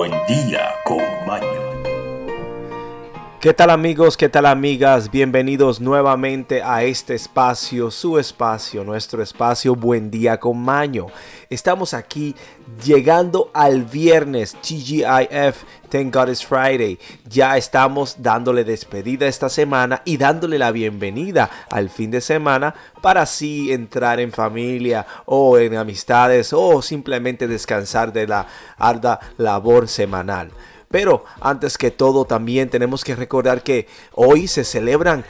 Buen día. ¿Qué tal amigos? ¿Qué tal amigas? Bienvenidos nuevamente a este espacio, su espacio, nuestro espacio Buen día con Maño. Estamos aquí llegando al viernes TGIF, Thank God It's Friday. Ya estamos dándole despedida esta semana y dándole la bienvenida al fin de semana para así entrar en familia o en amistades o simplemente descansar de la arda labor semanal. Pero antes que todo también tenemos que recordar que hoy se celebran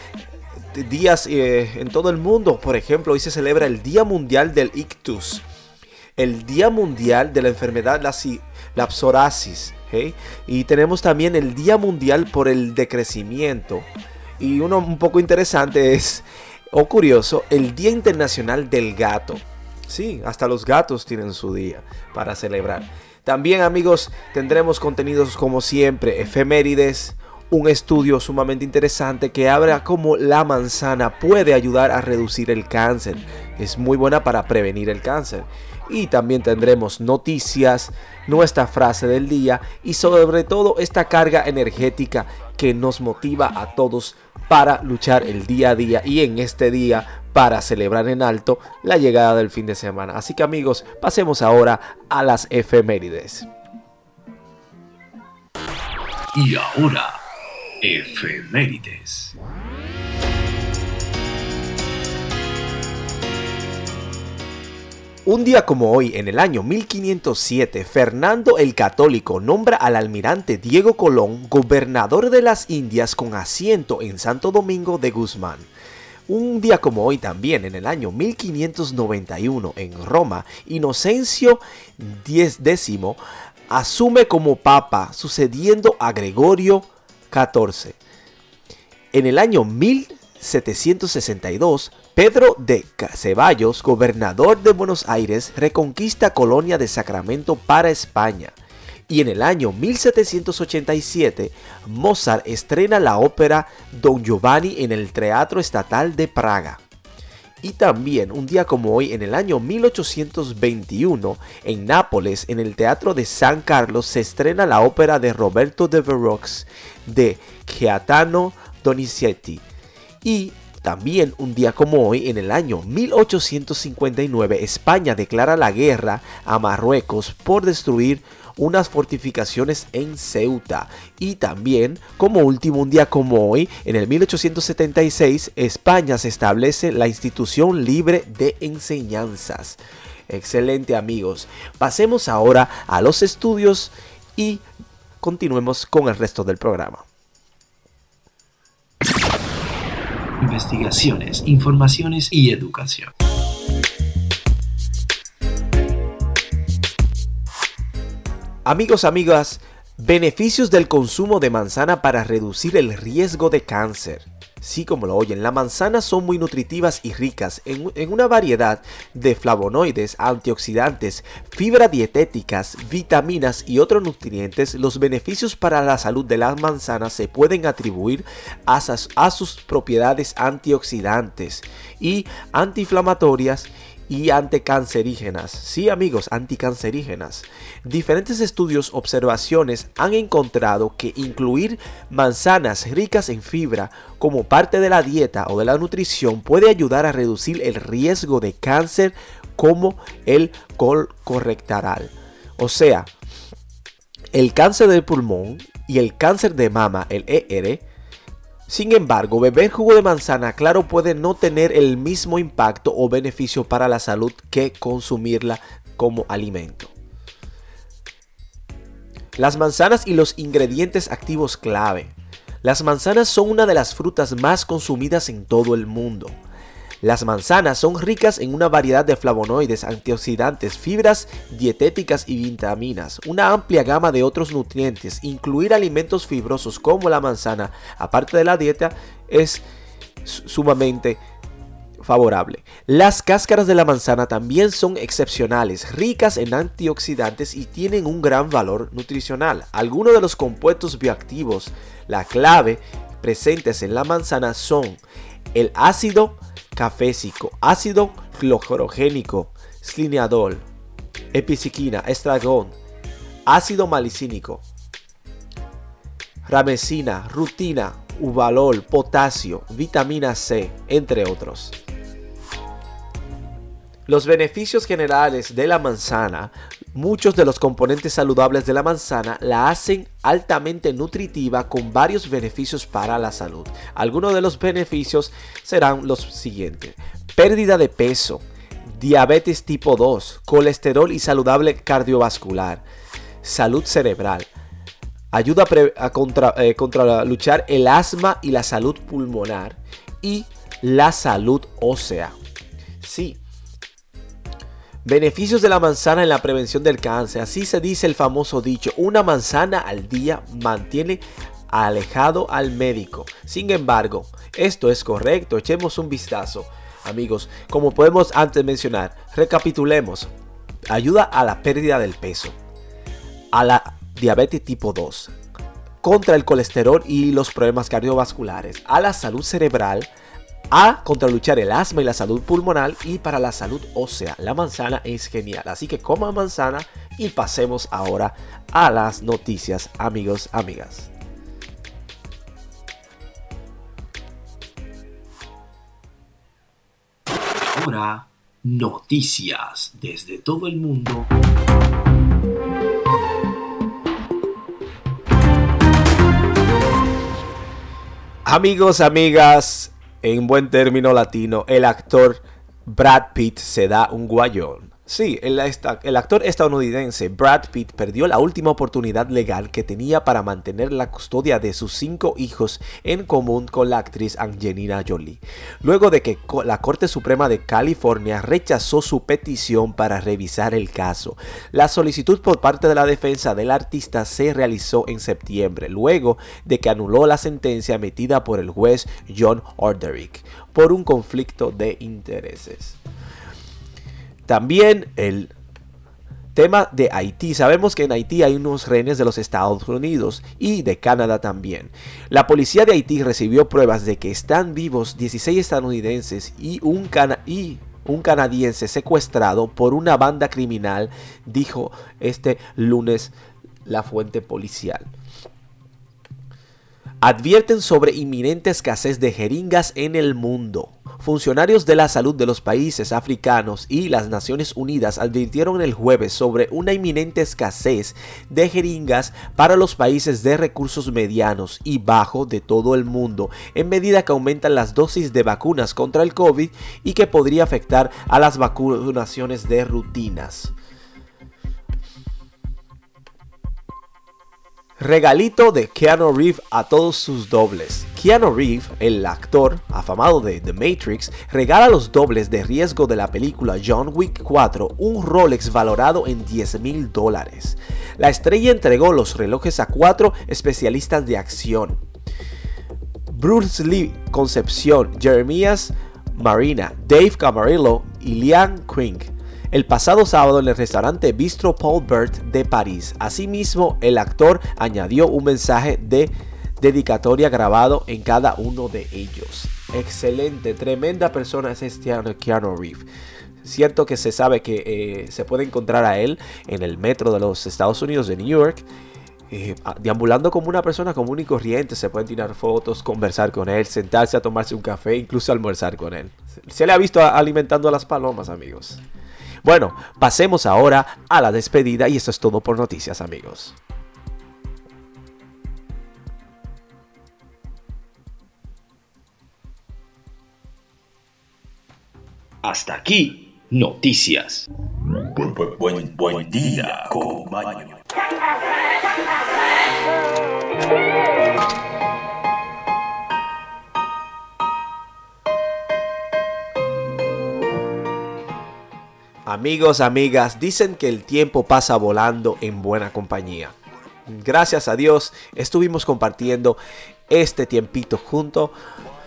días eh, en todo el mundo. Por ejemplo, hoy se celebra el Día Mundial del Ictus. El Día Mundial de la enfermedad la, psoriasis. Y tenemos también el Día Mundial por el Decrecimiento. Y uno un poco interesante es, o curioso, el Día Internacional del Gato. Sí, hasta los gatos tienen su día para celebrar. También amigos tendremos contenidos como siempre, efemérides, un estudio sumamente interesante que habla cómo la manzana puede ayudar a reducir el cáncer. Es muy buena para prevenir el cáncer. Y también tendremos noticias, nuestra frase del día y sobre todo esta carga energética que nos motiva a todos para luchar el día a día y en este día para celebrar en alto la llegada del fin de semana. Así que amigos, pasemos ahora a las efemérides. Y ahora, efemérides. Un día como hoy, en el año 1507, Fernando el Católico nombra al almirante Diego Colón gobernador de las Indias con asiento en Santo Domingo de Guzmán. Un día como hoy también, en el año 1591, en Roma, Inocencio X asume como papa, sucediendo a Gregorio XIV. En el año 1762, Pedro de Ceballos, gobernador de Buenos Aires, reconquista Colonia de Sacramento para España y en el año 1787 Mozart estrena la ópera Don Giovanni en el Teatro Estatal de Praga. Y también un día como hoy, en el año 1821, en Nápoles, en el Teatro de San Carlos, se estrena la ópera de Roberto de Verrox de Gaetano Donizetti. Y también un día como hoy, en el año 1859, España declara la guerra a Marruecos por destruir unas fortificaciones en Ceuta. Y también, como último, un día como hoy, en el 1876, España se establece la institución libre de enseñanzas. Excelente amigos. Pasemos ahora a los estudios y continuemos con el resto del programa. Investigaciones, informaciones y educación. Amigos, amigas, beneficios del consumo de manzana para reducir el riesgo de cáncer. Sí, como lo oyen, las manzanas son muy nutritivas y ricas en, una variedad de flavonoides, antioxidantes, fibras dietéticas, vitaminas y otros nutrientes. Los beneficios para la salud de las manzanas se pueden atribuir a sus propiedades antioxidantes y antiinflamatorias y anticancerígenas. Sí amigos, anticancerígenas. Diferentes estudios, observaciones han encontrado que incluir manzanas ricas en fibra como parte de la dieta o de la nutrición puede ayudar a reducir el riesgo de cáncer como el correctaral. O sea, el cáncer del pulmón y el cáncer de mama, el ER, sin embargo, beber jugo de manzana claro puede no tener el mismo impacto o beneficio para la salud que consumirla como alimento. Las manzanas y los ingredientes activos clave. Las manzanas son una de las frutas más consumidas en todo el mundo. Las manzanas son ricas en una variedad de flavonoides, antioxidantes, fibras dietéticas y vitaminas, una amplia gama de otros nutrientes. Incluir alimentos fibrosos como la manzana, aparte de la dieta, es sumamente favorable. Las cáscaras de la manzana también son excepcionales, ricas en antioxidantes y tienen un gran valor nutricional. Algunos de los compuestos bioactivos, la clave presentes en la manzana son el ácido cafésico, ácido clorogénico, slineadol, epiciquina, estragón, ácido malicínico, ramesina, rutina, uvalol, potasio, vitamina C, entre otros. Los beneficios generales de la manzana, muchos de los componentes saludables de la manzana la hacen altamente nutritiva con varios beneficios para la salud. Algunos de los beneficios serán los siguientes. Pérdida de peso, diabetes tipo 2, colesterol y saludable cardiovascular, salud cerebral, ayuda a, contra, eh, contra luchar el asma y la salud pulmonar y la salud ósea. Sí, Beneficios de la manzana en la prevención del cáncer. Así se dice el famoso dicho, una manzana al día mantiene alejado al médico. Sin embargo, esto es correcto. Echemos un vistazo. Amigos, como podemos antes mencionar, recapitulemos. Ayuda a la pérdida del peso, a la diabetes tipo 2, contra el colesterol y los problemas cardiovasculares, a la salud cerebral, a contraluchar el asma y la salud pulmonar y para la salud ósea. La manzana es genial. Así que coma manzana y pasemos ahora a las noticias, amigos, amigas. Ahora, noticias desde todo el mundo. Amigos, amigas, en buen término latino, el actor Brad Pitt se da un guayón. Sí, el, el, actor estadounidense Brad Pitt perdió la última oportunidad legal que tenía para mantener la custodia de sus cinco hijos en común con la actriz Angelina Jolie, luego de que la Corte Suprema de California rechazó su petición para revisar el caso. La solicitud por parte de la defensa del artista se realizó en septiembre, luego de que anuló la sentencia emitida por el juez John Orderick por un conflicto de intereses. También el tema de Haití. Sabemos que en Haití hay unos rehenes de los Estados Unidos y de Canadá también. La policía de Haití recibió pruebas de que están vivos 16 estadounidenses y un, canadiense secuestrado por una banda criminal, dijo este lunes la fuente policial advierten sobre inminente escasez de jeringas en el mundo. Funcionarios de la salud de los países africanos y las Naciones Unidas advirtieron el jueves sobre una inminente escasez de jeringas para los países de recursos medianos y bajos de todo el mundo, en medida que aumentan las dosis de vacunas contra el COVID y que podría afectar a las vacunaciones de rutinas. Regalito de Keanu Reeves a todos sus dobles. Keanu Reeves, el actor afamado de The Matrix, regala los dobles de riesgo de la película John Wick 4 un Rolex valorado en 10 mil dólares. La estrella entregó los relojes a cuatro especialistas de acción. Bruce Lee Concepción, Jeremías Marina, Dave Camarillo y Liam Quinn el pasado sábado en el restaurante Bistro Paul Bert de París. Asimismo, el actor añadió un mensaje de dedicatoria grabado en cada uno de ellos. Excelente, tremenda persona es este Keanu Reeves. Cierto que se sabe que eh, se puede encontrar a él en el metro de los Estados Unidos de New York. Eh, deambulando como una persona común y corriente, se pueden tirar fotos, conversar con él, sentarse a tomarse un café, incluso almorzar con él. Se le ha visto alimentando a las palomas, amigos. Bueno, pasemos ahora a la despedida y esto es todo por noticias amigos. Hasta aquí, noticias. Buen, buen, día, Amigos, amigas, dicen que el tiempo pasa volando en buena compañía. Gracias a Dios estuvimos compartiendo este tiempito junto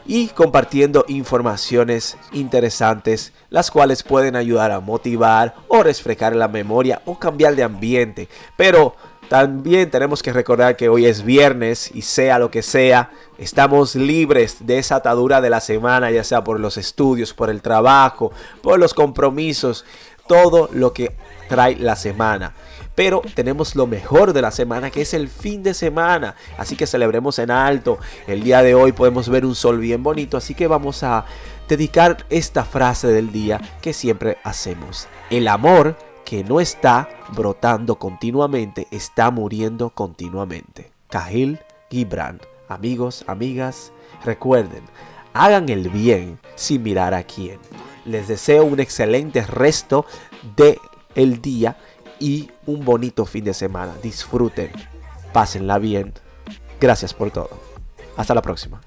y compartiendo informaciones interesantes, las cuales pueden ayudar a motivar o refrescar la memoria o cambiar de ambiente. Pero también tenemos que recordar que hoy es viernes y sea lo que sea, estamos libres de esa atadura de la semana, ya sea por los estudios, por el trabajo, por los compromisos. Todo lo que trae la semana. Pero tenemos lo mejor de la semana, que es el fin de semana. Así que celebremos en alto. El día de hoy podemos ver un sol bien bonito, así que vamos a dedicar esta frase del día que siempre hacemos. El amor que no está brotando continuamente está muriendo continuamente. Cahil Gibran. Amigos, amigas, recuerden, hagan el bien sin mirar a quién. Les deseo un excelente resto de el día y un bonito fin de semana. Disfruten, pásenla bien. Gracias por todo. Hasta la próxima.